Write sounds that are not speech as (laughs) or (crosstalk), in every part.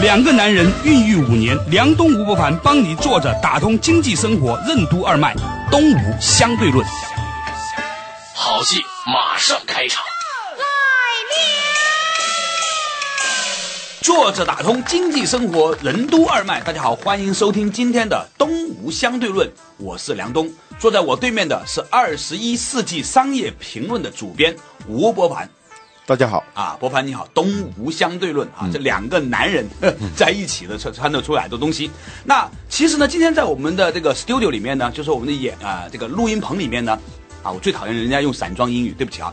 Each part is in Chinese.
两个男人孕育五年，梁东吴伯凡帮你坐着打通经济生活任督二脉，东吴相对论。好戏马上开场。坐着打通经济生活任督二脉，大家好，欢迎收听今天的东吴相对论，我是梁东，坐在我对面的是二十一世纪商业评论的主编吴伯凡。大家好啊，博凡你好，东吴相对论啊，这两个男人 (laughs) 在一起的穿穿得出来的东西。那其实呢，今天在我们的这个 studio 里面呢，就是我们的演啊这个录音棚里面呢，啊，我最讨厌人家用散装英语，对不起啊。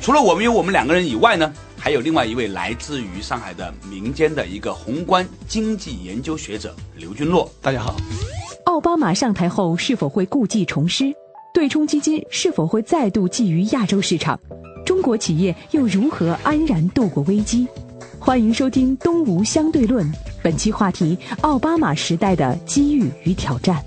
除了我们有我们两个人以外呢，还有另外一位来自于上海的民间的一个宏观经济研究学者刘军洛。大家好。奥巴马上台后是否会故技重施？对冲基金是否会再度觊觎亚洲市场？中国企业又如何安然度过危机？欢迎收听《东吴相对论》，本期话题：奥巴马时代的机遇与挑战。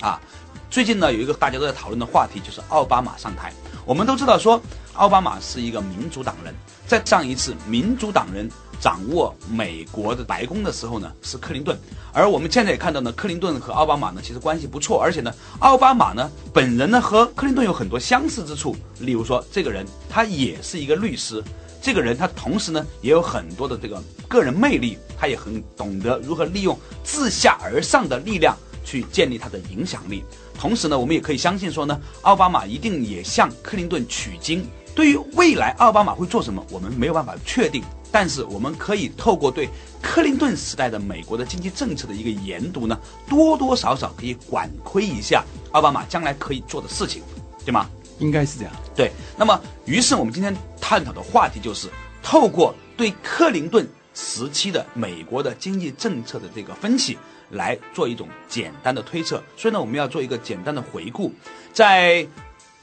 啊，最近呢有一个大家都在讨论的话题，就是奥巴马上台。我们都知道说，奥巴马是一个民主党人，在上一次民主党人。掌握美国的白宫的时候呢，是克林顿，而我们现在也看到呢，克林顿和奥巴马呢其实关系不错，而且呢，奥巴马呢本人呢和克林顿有很多相似之处，例如说这个人他也是一个律师，这个人他同时呢也有很多的这个个人魅力，他也很懂得如何利用自下而上的力量去建立他的影响力，同时呢，我们也可以相信说呢，奥巴马一定也向克林顿取经。对于未来奥巴马会做什么，我们没有办法确定。但是我们可以透过对克林顿时代的美国的经济政策的一个研读呢，多多少少可以管窥一下奥巴马将来可以做的事情，对吗？应该是这样。对。那么，于是我们今天探讨的话题就是透过对克林顿时期的美国的经济政策的这个分析，来做一种简单的推测。所以呢，我们要做一个简单的回顾，在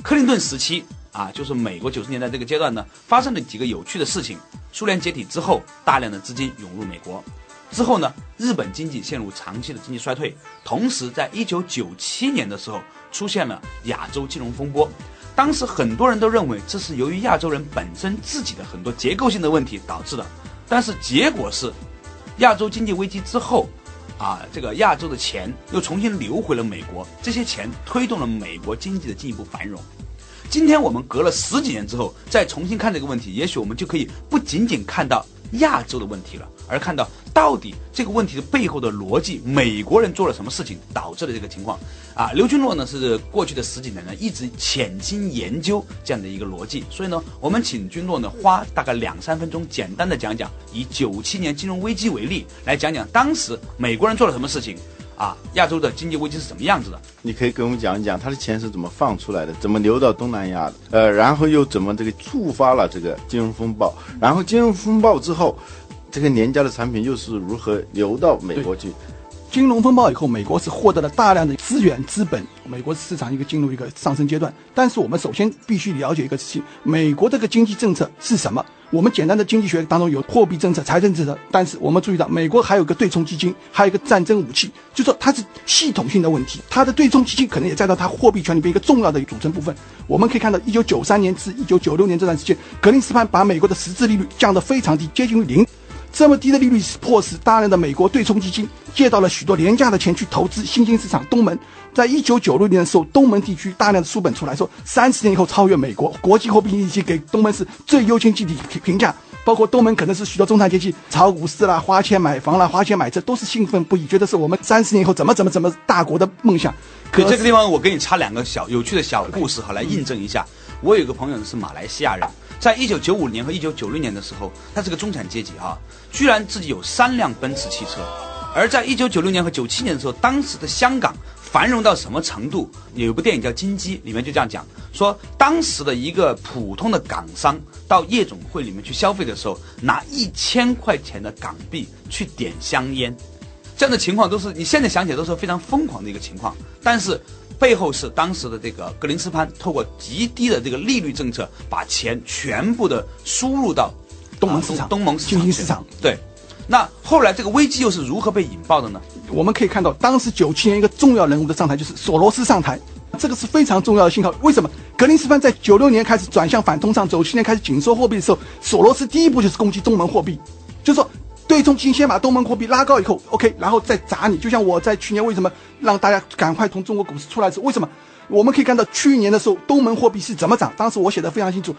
克林顿时期。啊，就是美国九十年代这个阶段呢，发生了几个有趣的事情。苏联解体之后，大量的资金涌入美国，之后呢，日本经济陷入长期的经济衰退。同时，在一九九七年的时候，出现了亚洲金融风波。当时很多人都认为这是由于亚洲人本身自己的很多结构性的问题导致的，但是结果是，亚洲经济危机之后，啊，这个亚洲的钱又重新流回了美国，这些钱推动了美国经济的进一步繁荣。今天我们隔了十几年之后再重新看这个问题，也许我们就可以不仅仅看到亚洲的问题了，而看到到底这个问题的背后的逻辑，美国人做了什么事情导致了这个情况。啊，刘军洛呢是过去的十几年呢一直潜心研究这样的一个逻辑，所以呢，我们请军洛呢花大概两三分钟，简单的讲讲以九七年金融危机为例，来讲讲当时美国人做了什么事情。啊，亚洲的经济危机是什么样子的？你可以给我们讲一讲，他的钱是怎么放出来的，怎么流到东南亚的？呃，然后又怎么这个触发了这个金融风暴？然后金融风暴之后，这个廉价的产品又是如何流到美国去？金融风暴以后，美国是获得了大量的资源资本，美国市场一个进入一个上升阶段。但是我们首先必须了解一个事情：美国这个经济政策是什么？我们简单的经济学当中有货币政策、财政政策，但是我们注意到，美国还有个对冲基金，还有一个战争武器，就说它是系统性的问题。它的对冲基金可能也占到它货币权里边一个重要的组成部分。我们可以看到，一九九三年至一九九六年这段时间，格林斯潘把美国的实质利率降得非常低，接近于零。这么低的利率迫使大量的美国对冲基金借到了许多廉价的钱去投资新兴市场东盟。在一九九六年的时候，东盟地区大量的书本出来说，三十年以后超越美国。国际货币基金给东盟是最优先经济体评价，包括东盟可能是许多中产阶级炒股市啦、花钱买房啦、花钱买车，都是兴奋不已，觉得是我们三十年以后怎么怎么怎么大国的梦想。可这个地方我给你插两个小有趣的小故事哈，来印证一下。我有个朋友是马来西亚人。在一九九五年和一九九六年的时候，他是个中产阶级啊，居然自己有三辆奔驰汽车。而在一九九六年和九七年的时候，当时的香港繁荣到什么程度？有一部电影叫《金鸡》，里面就这样讲，说当时的一个普通的港商到夜总会里面去消费的时候，拿一千块钱的港币去点香烟。这样的情况都是你现在想起来都是非常疯狂的一个情况，但是背后是当时的这个格林斯潘透过极低的这个利率政策，把钱全部的输入到啊东盟市场东盟市场新兴市场对。那后来这个危机又是如何被引爆的呢？我们可以看到，当时九七年一个重要人物的上台就是索罗斯上台，这个是非常重要的信号。为什么？格林斯潘在九六年开始转向反通胀，九七年开始紧缩货币的时候，索罗斯第一步就是攻击东盟货币，就是说对冲基金先把东盟货币拉高以后，OK，然后再砸你。就像我在去年为什么让大家赶快从中国股市出来是为什么？我们可以看到去年的时候东盟货币是怎么涨，当时我写的非常清楚。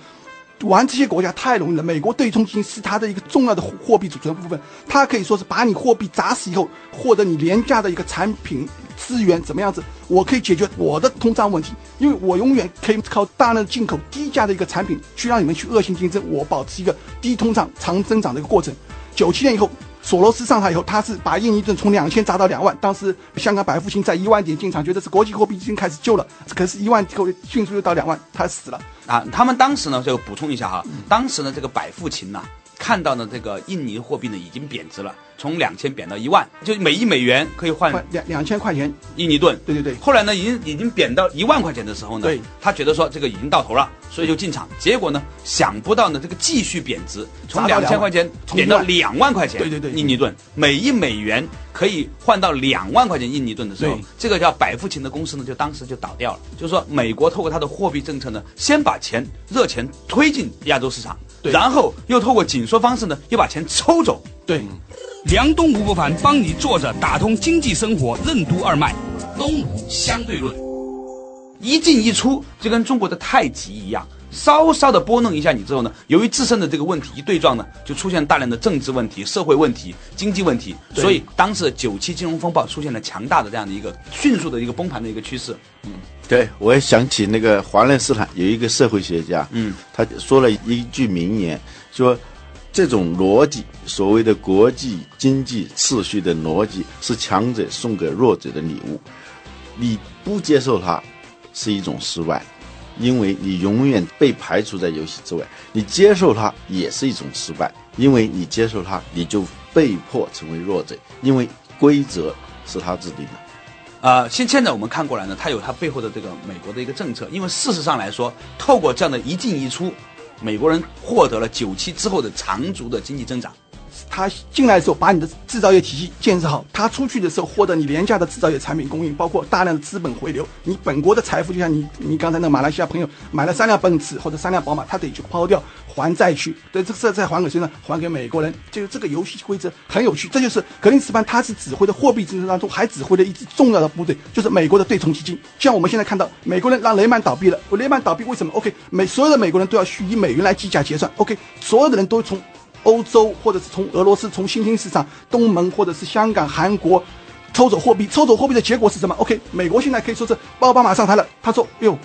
玩这些国家太容易了。美国对冲基金是它的一个重要的货币组成部分，它可以说是把你货币砸死以后，获得你廉价的一个产品资源，怎么样子？我可以解决我的通胀问题，因为我永远可以靠大量的进口低价的一个产品去让你们去恶性竞争，我保持一个低通胀、长增长的一个过程。九七年以后，索罗斯上台以后，他是把印尼盾从两千砸到两万。当时香港百富兴在一万点进场，觉得是国际货币基金开始救了，可是一万后迅速又到两万，他死了。啊，他们当时呢，就补充一下哈，当时呢，这个百富勤呐，看到呢，这个印尼货币呢已经贬值了，从两千贬到一万，就每一美元可以换换两两千块钱，印尼盾。对对对，后来呢，已经已经贬到一万块钱的时候呢，对他觉得说这个已经到头了，所以就进场。结果呢，想不到呢，这个继续贬值，从2万两千块钱贬到1万两万块钱，对对对印尼盾，每一美元可以换到两万块钱印尼盾的时候，这个叫百富勤的公司呢，就当时就倒掉了。就是说，美国透过它的货币政策呢，先把钱热钱推进亚洲市场，对然后又透过紧缩方式呢，又把钱抽走。对。梁东吴不凡帮你坐着打通经济生活任督二脉，东吴相对论。一进一出，就跟中国的太极一样，稍稍的拨弄一下你之后呢，由于自身的这个问题一对撞呢，就出现大量的政治问题、社会问题、经济问题，所以当时九七金融风暴出现了强大的这样的一个迅速的一个崩盘的一个趋势。嗯对，我也想起那个华伦斯坦有一个社会学家，嗯，他说了一句名言，说这种逻辑，所谓的国际经济秩序的逻辑，是强者送给弱者的礼物，你不接受它，是一种失败。因为你永远被排除在游戏之外，你接受它也是一种失败，因为你接受它，你就被迫成为弱者，因为规则是他制定的。呃，现现在我们看过来呢，它有它背后的这个美国的一个政策，因为事实上来说，透过这样的一进一出，美国人获得了九七之后的长足的经济增长。他进来的时候把你的制造业体系建设好，他出去的时候获得你廉价的制造业产品供应，包括大量的资本回流。你本国的财富，就像你你刚才那马来西亚朋友买了三辆奔驰或者三辆宝马，他得去抛掉还债去，对，这个再还给谁呢？还给美国人。这个这个游戏规则很有趣，这就是格林斯潘他是指挥的货币政策当中还指挥了一支重要的部队，就是美国的对冲基金。像我们现在看到，美国人让雷曼倒闭了，雷曼倒闭为什么？OK，美所有的美国人都要去以美元来计价结算，OK，所有的人都从。欧洲或者是从俄罗斯、从新兴市场、东盟或者是香港、韩国抽走货币，抽走货币的结果是什么？OK，美国现在可以说是奥巴马上台了，他说：“哎呦，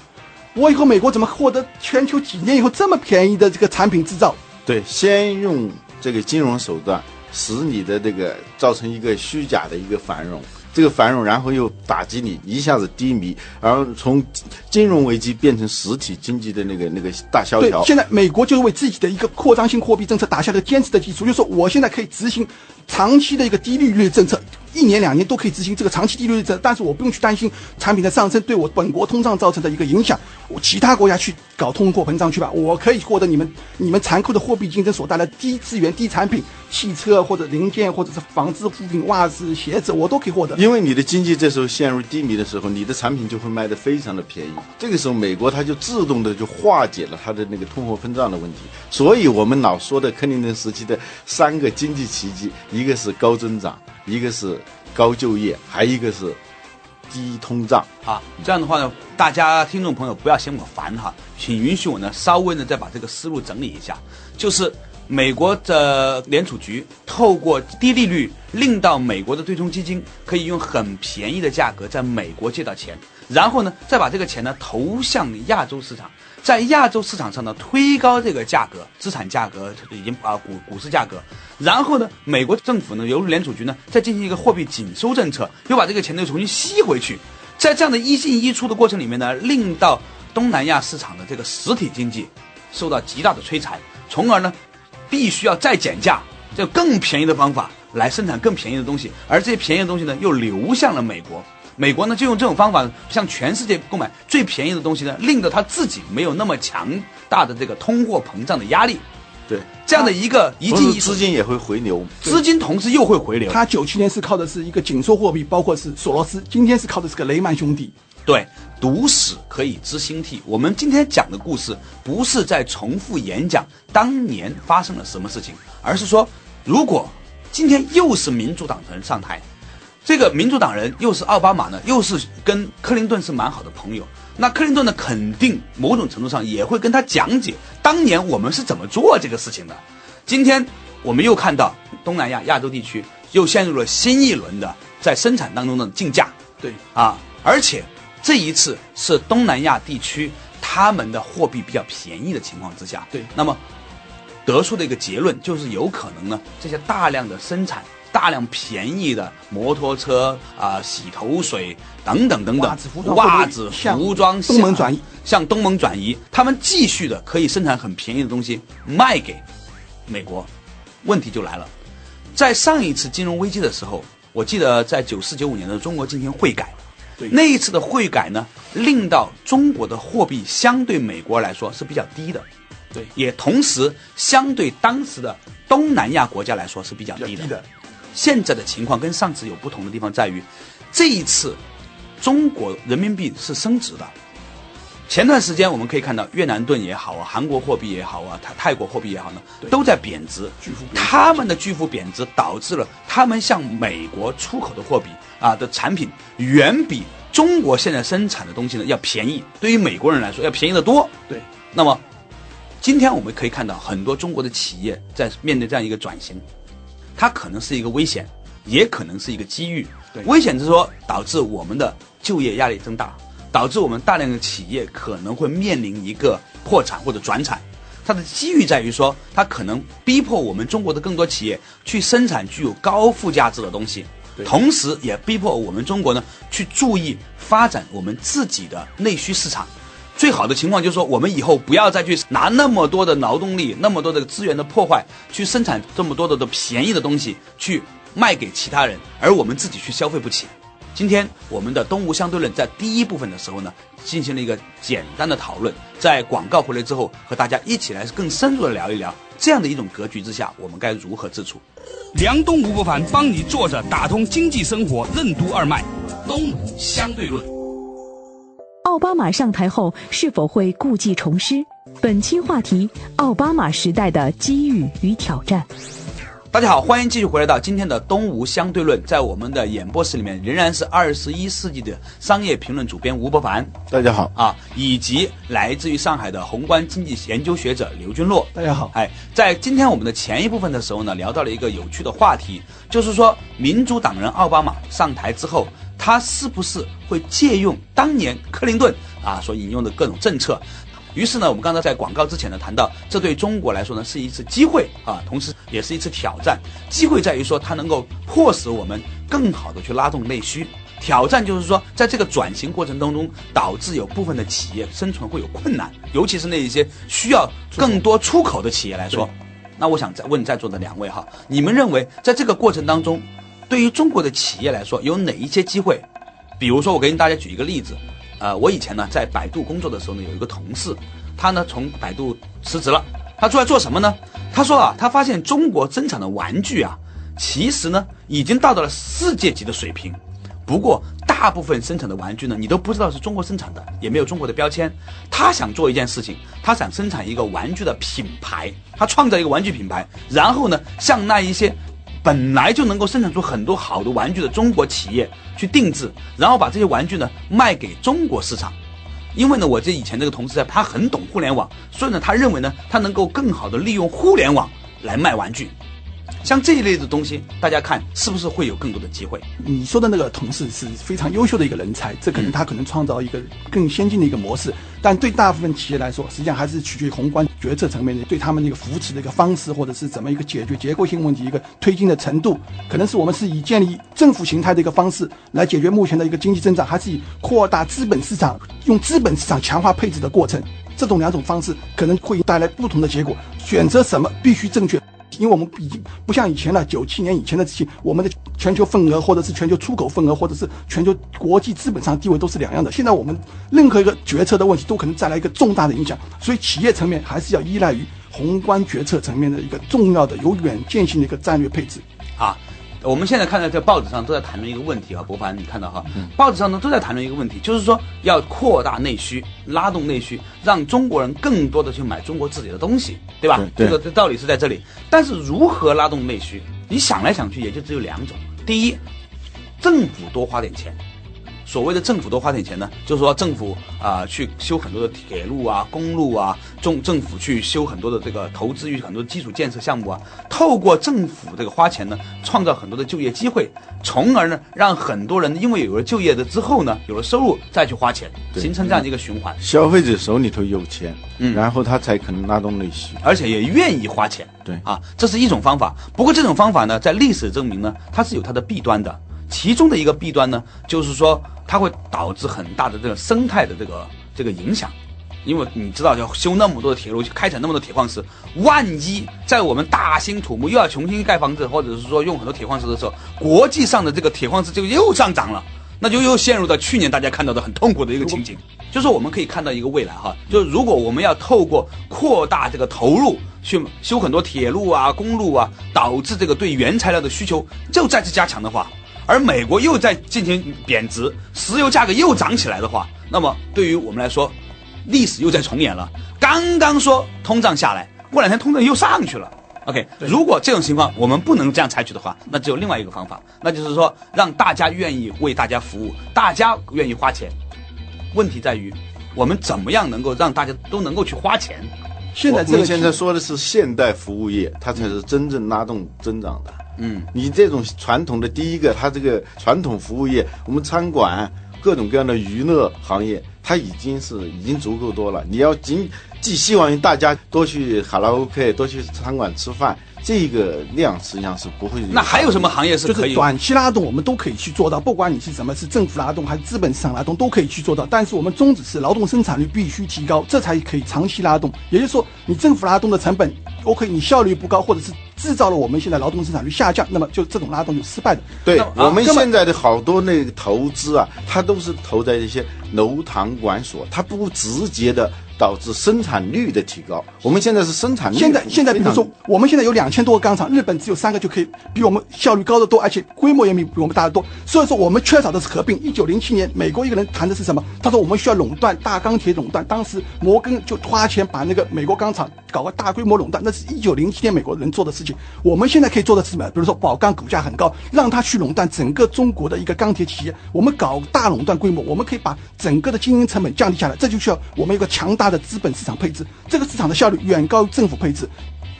我以后美国怎么获得全球几年以后这么便宜的这个产品制造？对，先用这个金融手段使你的这个造成一个虚假的一个繁荣，这个繁荣，然后又打击你一下子低迷，然后从金融危机变成实体经济的那个那个大萧条，。现在美国就是为自己的一个扩张性货币政策打下了坚实的基础，就是说我现在可以执行长期的一个低利率政策，一年两年都可以执行这个长期低利率政策，但是我不用去担心产品的上升对我本国通胀造成的一个影响。我其他国家去搞通货膨胀去吧，我可以获得你们你们残酷的货币竞争所带来的低资源、低产品，汽车或者零件或者是纺织物品、袜子、鞋子，我都可以获得。因为你的经济这时候陷入低迷的时候，你的产品就会卖得非常的便宜。这个时候，美国它就自动的就化解了它的那个通货膨胀的问题。所以我们老说的克林顿时期的三个经济奇迹，一个是高增长，一个是高就业，还一个是低通胀。啊，这样的话呢，大家听众朋友不要嫌我烦哈，请允许我呢稍微呢再把这个思路整理一下，就是美国的联储局透过低利率令到美国的对冲基金可以用很便宜的价格在美国借到钱，然后呢再把这个钱呢投向亚洲市场，在亚洲市场上呢推高这个价格，资产价格已经啊股股市价格，然后呢美国政府呢由联储局呢再进行一个货币紧收政策，又把这个钱呢又重新吸回去。在这样的一进一出的过程里面呢，令到东南亚市场的这个实体经济受到极大的摧残，从而呢，必须要再减价，这更便宜的方法来生产更便宜的东西，而这些便宜的东西呢又流向了美国。美国呢就用这种方法向全世界购买最便宜的东西呢，令得他自己没有那么强大的这个通货膨胀的压力。对，这样的一个一进一出资金也会回流。资金同时又会回流。他九七年是靠的是一个紧缩货币，包括是索罗斯，今天是靠的是个雷曼兄弟。对，读史可以知兴替。我们今天讲的故事不是在重复演讲当年发生了什么事情，而是说，如果今天又是民主党人上台，这个民主党人又是奥巴马呢，又是跟克林顿是蛮好的朋友，那克林顿呢，肯定某种程度上也会跟他讲解当年我们是怎么做这个事情的。今天我们又看到东南亚亚洲地区又陷入了新一轮的在生产当中的竞价。对，啊，而且这一次是东南亚地区他们的货币比较便宜的情况之下，对那么得出的一个结论就是有可能呢，这些大量的生产。大量便宜的摩托车啊、洗头水等等等等，袜子服装袜子、向服装东盟转移，向东盟转移，他们继续的可以生产很便宜的东西卖给美国。问题就来了，在上一次金融危机的时候，我记得在九四九五年的中国进行汇改，对那一次的汇改呢，令到中国的货币相对美国来说是比较低的，对，也同时相对当时的东南亚国家来说是比较低的。比较低的。现在的情况跟上次有不同的地方在于，这一次中国人民币是升值的。前段时间我们可以看到越南盾也好啊，韩国货币也好啊，泰泰国货币也好呢，都在贬值。他们的巨幅贬值导致了他们向美国出口的货币啊的产品远比中国现在生产的东西呢要便宜，对于美国人来说要便宜得多。对，那么今天我们可以看到很多中国的企业在面对这样一个转型，它可能是一个危险，也可能是一个机遇。对危险是说导致我们的就业压力增大，导致我们大量的企业可能会面临一个破产或者转产。它的机遇在于说，它可能逼迫我们中国的更多企业去生产具有高附加值的东西，同时也逼迫我们中国呢去注意发展我们自己的内需市场。最好的情况就是说，我们以后不要再去拿那么多的劳动力、那么多的资源的破坏，去生产这么多的的便宜的东西，去卖给其他人，而我们自己去消费不起。今天我们的东吴相对论在第一部分的时候呢，进行了一个简单的讨论，在广告回来之后，和大家一起来更深入的聊一聊，这样的一种格局之下，我们该如何自处？梁东吴不凡帮你坐着打通经济生活任督二脉，东吴相对论。奥巴马上台后是否会故技重施？本期话题：奥巴马时代的机遇与挑战。大家好，欢迎继续回来到今天的东吴相对论，在我们的演播室里面仍然是二十一世纪的商业评论主编吴伯凡大家好，啊，以及来自于上海的宏观经济研究学者刘军洛。大家好，哎，在今天我们的前一部分的时候呢，聊到了一个有趣的话题，就是说民主党人奥巴马上台之后，他是不是会借用当年克林顿啊所引用的各种政策？于是呢，我们刚才在广告之前呢谈到，这对中国来说呢是一次机会啊，同时也是一次挑战。机会在于说它能够迫使我们更好的去拉动内需。挑战就是说，在这个转型过程当中，导致有部分的企业生存会有困难，尤其是那一些需要更多出口的企业来说。那我想再问在座的两位哈，你们认为在这个过程当中，对于中国的企业来说，有哪一些机会？比如说，我给大家举一个例子，呃，我以前呢在百度工作的时候呢，有一个同事，他呢从百度辞职了，他出来做什么呢？他说啊，他发现中国生产的玩具啊，其实呢已经到达了世界级的水平，不过大部分生产的玩具呢，你都不知道是中国生产的，也没有中国的标签。他想做一件事情，他想生产一个玩具的品牌，他创造一个玩具品牌，然后呢，向那一些本来就能够生产出很多好的玩具的中国企业去定制，然后把这些玩具呢卖给中国市场。因为呢，我这以前这个同事啊，他很懂互联网，所以呢，他认为呢，他能够更好的利用互联网来卖玩具。像这一类的东西，大家看是不是会有更多的机会？你说的那个同事是非常优秀的一个人才，这可能他可能创造一个更先进的一个模式，但对大部分企业来说，实际上还是取决于宏观决策层面的对他们一个扶持的一个方式，或者是怎么一个解决结构性问题一个推进的程度，可能是我们是以建立政府形态的一个方式来解决目前的一个经济增长，还是以扩大资本市场，用资本市场强化配置的过程，这种两种方式可能会带来不同的结果。选择什么必须正确。因为我们已经不像以前了，九七年以前的这些，我们的全球份额或者是全球出口份额或者是全球国际资本上地位都是两样的。现在我们任何一个决策的问题都可能带来一个重大的影响，所以企业层面还是要依赖于宏观决策层面的一个重要的有远见性的一个战略配置。啊，我们现在看到在报纸上都在谈论一个问题啊，博凡，你看到哈，报纸上呢都在谈论一个问题，就是说要扩大内需，拉动内需，让中国人更多的去买中国自己的东西，对吧？对对这个这道理是在这里。但是如何拉动内需？你想来想去，也就只有两种。第一，政府多花点钱。所谓的政府多花点钱呢，就是说政府啊、去修很多的铁路啊、公路啊，中政府去修很多的这个投资于很多基础建设项目啊，透过政府这个花钱呢，创造很多的就业机会，从而呢让很多人因为有了就业的之后呢，有了收入再去花钱，形成这样的一个循环，消费者手里头有钱，嗯然后他才可能拉动内需。而且也愿意花钱。对啊，这是一种方法。不过这种方法呢，在历史证明呢，它是有它的弊端的。其中的一个弊端呢，就是说它会导致很大的这个生态的这个这个影响。因为你知道，要修那么多的铁路，开采那么多铁矿石，万一在我们大兴土木又要重新盖房子，或者是说用很多铁矿石的时候，国际上的这个铁矿石就又上涨了，那就又陷入到去年大家看到的很痛苦的一个情景。就是我们可以看到一个未来哈，就是如果我们要透过扩大这个投入去修很多铁路啊、公路啊，导致这个对原材料的需求又再次加强的话，而美国又在进行贬值，石油价格又涨起来的话，那么对于我们来说，历史又在重演了。刚刚说通胀下来，过两天通胀又上去了。OK，如果这种情况我们不能这样采取的话，那只有另外一个方法，那就是说让大家愿意为大家服务，大家愿意花钱。问题在于，我们怎么样能够让大家都能够去花钱？现在这个现在说的是现代服务业，它才是真正拉动增长的。嗯，你这种传统的第一个，它这个传统服务业，我们餐馆各种各样的娱乐行业，它已经是已经足够多了。你要仅寄希望于大家多去卡拉 OK，多去餐馆吃饭，这个量实际上是不会。那还有什么行业是就是可以？短期拉动，我们都可以去做到，不管你是什么，是政府拉动还是资本市场拉动，都可以去做到。但是我们宗旨是劳动生产率必须提高，这才可以长期拉动。也就是说，你政府拉动的成本，OK，你效率不高，或者是制造了我们现在劳动生产率下降，那么就这种拉动就失败的。对我们啊现在的好多那个投资啊，它都是投在一些楼堂馆所，它不直接的导致生产率的提高。我们现在是生产率现在现在比如说，我们现在有两千多个钢厂，日本只有三个就可以比我们效率高得多，而且规模也比比我们大得多。所以说我们缺少的是合并。一九零七年，美国一个人谈的是什么？他说我们需要垄断大钢铁垄断。当时摩根就花钱把那个美国钢厂搞个大规模垄断，那是一九零七年美国人做的事情。我们现在可以做的是什么？比如说宝钢股价很高，让它去垄断整个中国的一个钢铁企业。我们搞大垄断规模，我们可以把整个的经营成本降低下来。这就需要我们一个强大的资本市场配置，这个市场的效率远高于政府配置。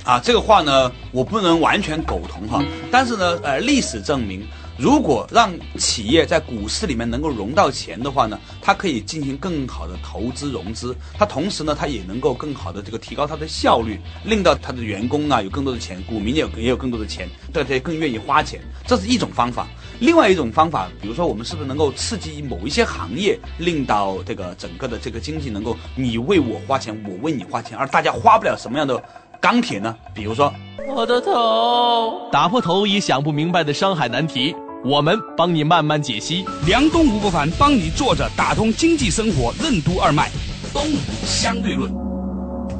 啊，这个话呢，我不能完全苟同哈。但是呢，呃，历史证明，如果让企业在股市里面能够融到钱的话呢，它可以进行更好的投资融资，它同时呢，它也能够更好的这个提高它的效率，令到它的员工啊有更多的钱，股民也有也有更多的钱，大家也更愿意花钱，这是一种方法。另外一种方法，比如说我们是不是能够刺激某一些行业，令到这个整个的这个经济能够你为我花钱，我为你花钱，而大家花不了什么样的钢铁呢？比如说，我的头，打破头也想不明白的商海难题，我们帮你慢慢解析。梁东吴不凡帮你坐着打通经济生活任督二脉，东吴相对论。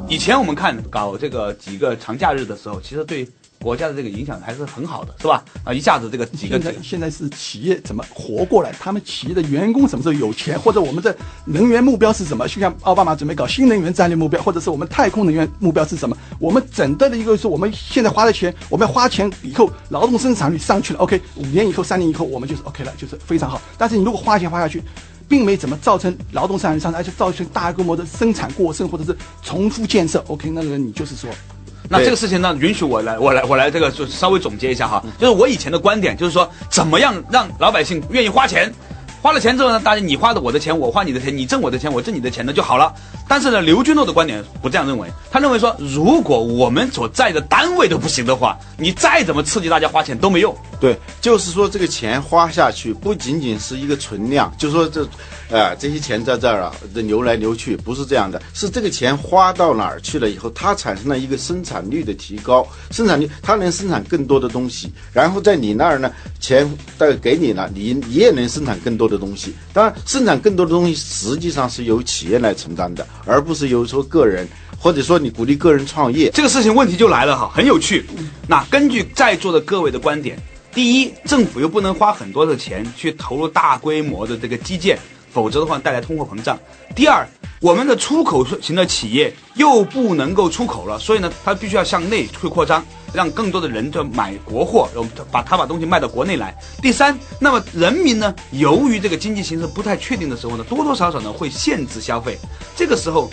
以前我们看搞这个几个长假日的时候，其实对国家的这个影响还是很好的，是吧？啊，一下子这个几个现在现在是企业怎么活过来，他们企业的员工什么时候有钱，或者我们的能源目标是什么？就像奥巴马准备搞新能源战略目标，或者是我们太空能源目标是什么？我们整个的一个是我们现在花的钱，我们要花钱以后劳动生产率上去了，OK，五年以后、三年以后我们就是 OK 了，就是非常好。但是你如果花钱花下去，并没怎么造成劳动生产率上升，而且造成大规模的生产过剩或者是重复建设，OK，那个你就是说。那这个事情呢，允许我来，我来，我来这个就稍微总结一下哈，就是我以前的观点，就是说怎么样让老百姓愿意花钱，花了钱之后呢，大家你花的我的钱，我花你的钱，你挣我的钱，我挣你的钱呢就好了。但是呢，刘军诺的观点不这样认为，他认为说，如果我们所在的单位都不行的话，你再怎么刺激大家花钱都没用。对，就是说这个钱花下去不仅仅是一个存量，就说这，呃，这些钱在这儿啊，这流来流去，不是这样的，是这个钱花到哪儿去了以后，它产生了一个生产率的提高，生产率它能生产更多的东西，然后在你那儿呢，钱带给你了，你你也能生产更多的东西。当然，生产更多的东西实际上是由企业来承担的，而不是由说个人，或者说你鼓励个人创业。这个事情问题就来了哈，很有趣。那根据在座的各位的观点，第一，政府又不能花很多的钱去投入大规模的这个基建，否则的话带来通货膨胀。第二，我们的出口型的企业又不能够出口了，所以呢，它必须要向内去扩张，让更多的人就买国货，我们把它把东西卖到国内来。第三，那么人民呢，由于这个经济形势不太确定的时候呢，多多少少呢会限制消费，这个时候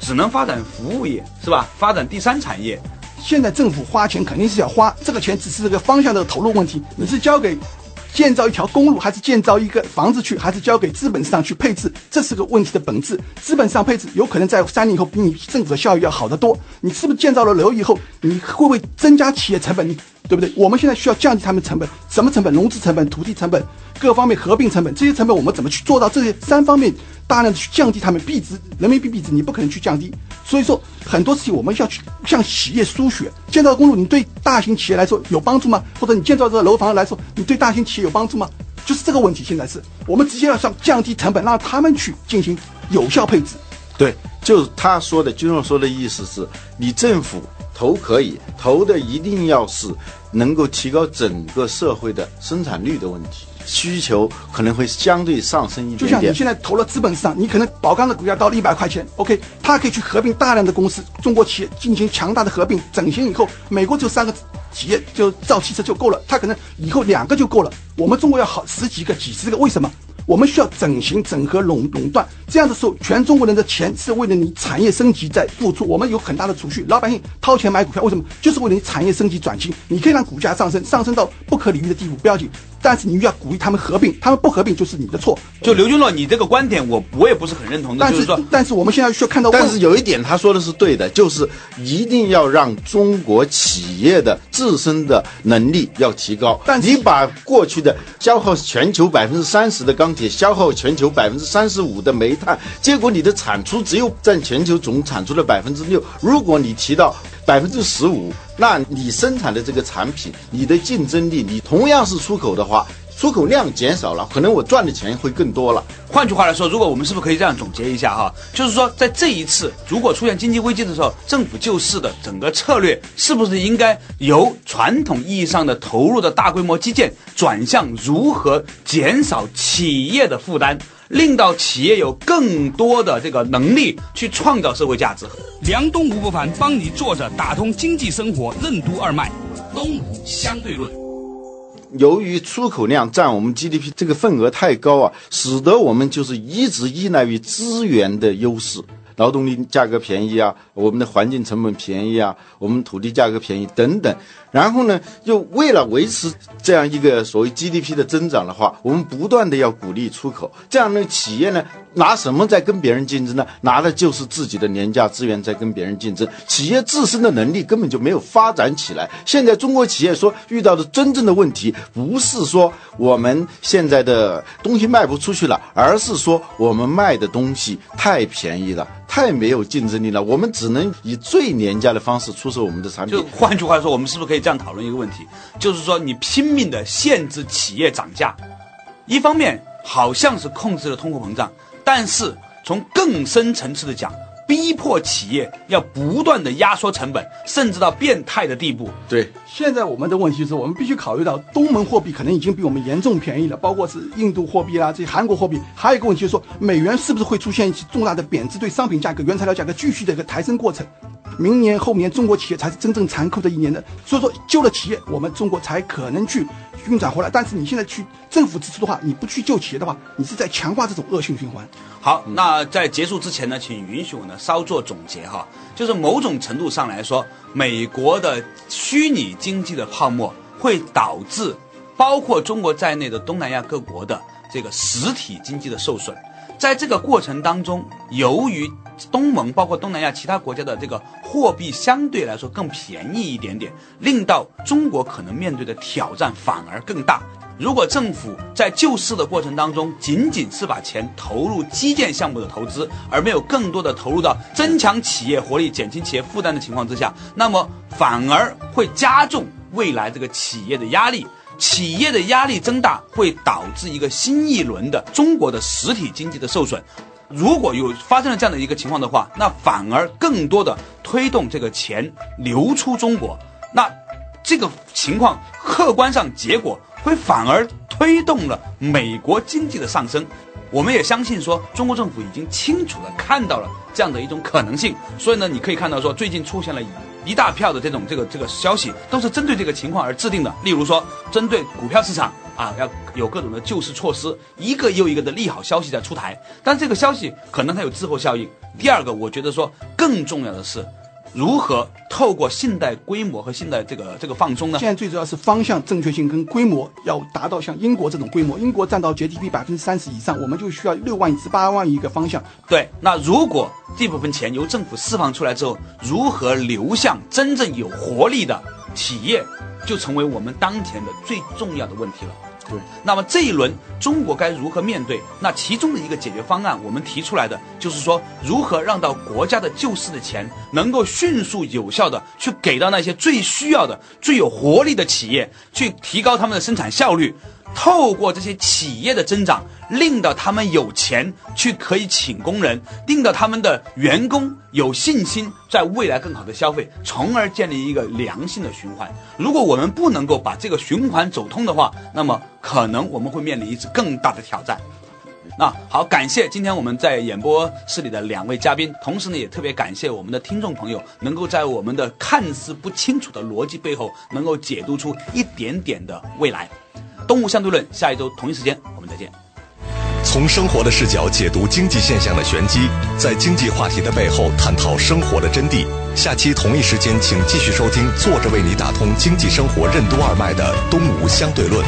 只能发展服务业，是吧？发展第三产业。现在政府花钱肯定是要花，这个钱只是这个方向的投入问题。你是交给建造一条公路，还是建造一个房子去，还是交给资本市场去配置？这是个问题的本质。资本市场配置有可能在三年以后比你政府的效益要好得多。你是不是建造了楼以后，你会不会增加企业成本？对不对？我们现在需要降低他们成本，什么成本？融资成本、土地成本、各方面合并成本，这些成本我们怎么去做到这些三方面大量的去降低他们币值？人民币币值你不可能去降低，所以说很多事情我们要去向企业输血。建造公路，你对大型企业来说有帮助吗？或者你建造这个楼房来说，你对大型企业有帮助吗？就是这个问题。现在是我们直接要向降低成本，让他们去进行有效配置。对，就是他说的，军总说的意思是你政府投可以投的，一定要是能够提高整个社会的生产率的问题，需求可能会相对上升一点就像你。现在投了资本市场，你可能宝钢的股价到了一百块钱，OK，它可以去合并大量的公司，中国企业进行强大的合并整形以后，美国只有三个企业就造汽车就够了，它可能以后两个就够了，我们中国要好十几个、几十个，为什么？我们需要整形、整合、垄垄断，这样的时候，全中国人的钱是为了你产业升级在付出。我们有很大的储蓄，老百姓掏钱买股票，为什么？就是为了你产业升级转型。你可以让股价上升，上升到不可理喻的地步，不要紧，但是你又要鼓励他们合并，他们不合并就是你的错。就刘军洛，你这个观点我我也不是很认同的，但就是说，但是我们现在需要看到，但是有一点他说的是对的，就是一定要让中国企业的自身的能力要提高。但是你把过去的消耗全球百分之三十的钢铁，消耗全球百分之三十五的煤炭，结果你的产出只有占全球总产出的百分之六。如果你提到百分之十五，那你生产的这个产品，你的竞争力，你同样是出口的话，出口量减少了，可能我赚的钱会更多了。换句话来说，如果我们是不是可以这样总结一下哈？就是说，在这一次如果出现经济危机的时候，政府救市的整个策略是不是应该由传统意义上的投入的大规模基建，转向如何减少企业的负担，令到企业有更多的这个能力去创造社会价值？梁东吴不凡帮你坐着打通经济生活任督二脉，东吴相对论。由于出口量占我们 GDP 这个份额太高啊，使得我们就是一直依赖于资源的优势，劳动力价格便宜啊，我们的环境成本便宜啊，我们土地价格便宜等等。然后呢，又为了维持这样一个所谓 GDP 的增长的话，我们不断的要鼓励出口，这样呢，企业呢拿什么在跟别人竞争呢？拿的就是自己的廉价资源在跟别人竞争，企业自身的能力根本就没有发展起来。现在中国企业说遇到的真正的问题，不是说我们现在的东西卖不出去了，而是说我们卖的东西太便宜了，太没有竞争力了，我们只能以最廉价的方式出售我们的产品就。换句话说，我们是不是可以这样讨论一个问题？就是说，你拼命的限制企业涨价，一方面好像是控制了通货膨胀，但是从更深层次的讲，逼迫企业要不断的压缩成本，甚至到变态的地步。对，现在我们的问题是，我们必须考虑到东盟货币可能已经比我们严重便宜了，包括是印度货币啦，这些韩国货币。还有一个问题就是说，美元是不是会出现一些重大的贬值，对商品价格、原材料价格继续的一个抬升过程？明年后年，中国企业才是真正残酷的一年的。所以说，救了企业，我们中国才可能去运转回来。但是你现在去政府支出的话，你不去救企业的话，你是在强化这种恶性循环。好，那在结束之前呢，请允许我呢稍作总结哈，就是某种程度上来说，美国的虚拟经济的泡沫会导致包括中国在内的东南亚各国的这个实体经济的受损。在这个过程当中，由于东盟包括东南亚其他国家的这个货币相对来说更便宜一点点，令到中国可能面对的挑战反而更大。如果政府在救市的过程当中，仅仅是把钱投入基建项目的投资，而没有更多的投入到增强企业活力、减轻企业负担的情况之下，那么反而会加重未来这个企业的压力。企业的压力增大，会导致一个新一轮的中国的实体经济的受损。如果有发生了这样的一个情况的话，那反而更多的推动这个钱流出中国。那这个情况客观上结果会反而推动了美国经济的上升。我们也相信说，中国政府已经清楚的看到了这样的一种可能性。所以呢，你可以看到说，最近出现了。一大票的这种这个这个消息都是针对这个情况而制定的。例如说，针对股票市场啊，要有各种的救市措施，一个又一个的利好消息在出台。但这个消息可能它有滞后效应。第二个，我觉得说更重要的是。如何透过信贷规模和信贷这个这个放松呢？现在最主要是方向正确性跟规模要达到像英国这种规模，英国占到 GDP 百分之三十以上，我们就需要六万亿至八万亿一个方向。对，那如果这部分钱由政府释放出来之后，如何流向真正有活力的企业，就成为我们当前的最重要的问题了。那么这一轮中国该如何面对？那其中的一个解决方案，我们提出来的就是说，如何让到国家的救市的钱能够迅速有效的去给到那些最需要的、最有活力的企业，去提高他们的生产效率。透过这些企业的增长，令到他们有钱去可以请工人，令到他们的员工有信心在未来更好的消费，从而建立一个良性的循环。如果我们不能够把这个循环走通的话，那么可能我们会面临一次更大的挑战。那好，感谢今天我们在演播室里的两位嘉宾，同时呢，也特别感谢我们的听众朋友，能够在我们的看似不清楚的逻辑背后，能够解读出一点点的未来。东吴相对论，下一周同一时间我们再见。从生活的视角解读经济现象的玄机，在经济话题的背后探讨生活的真谛。下期同一时间，请继续收听，坐着为你打通经济生活任督二脉的东吴相对论。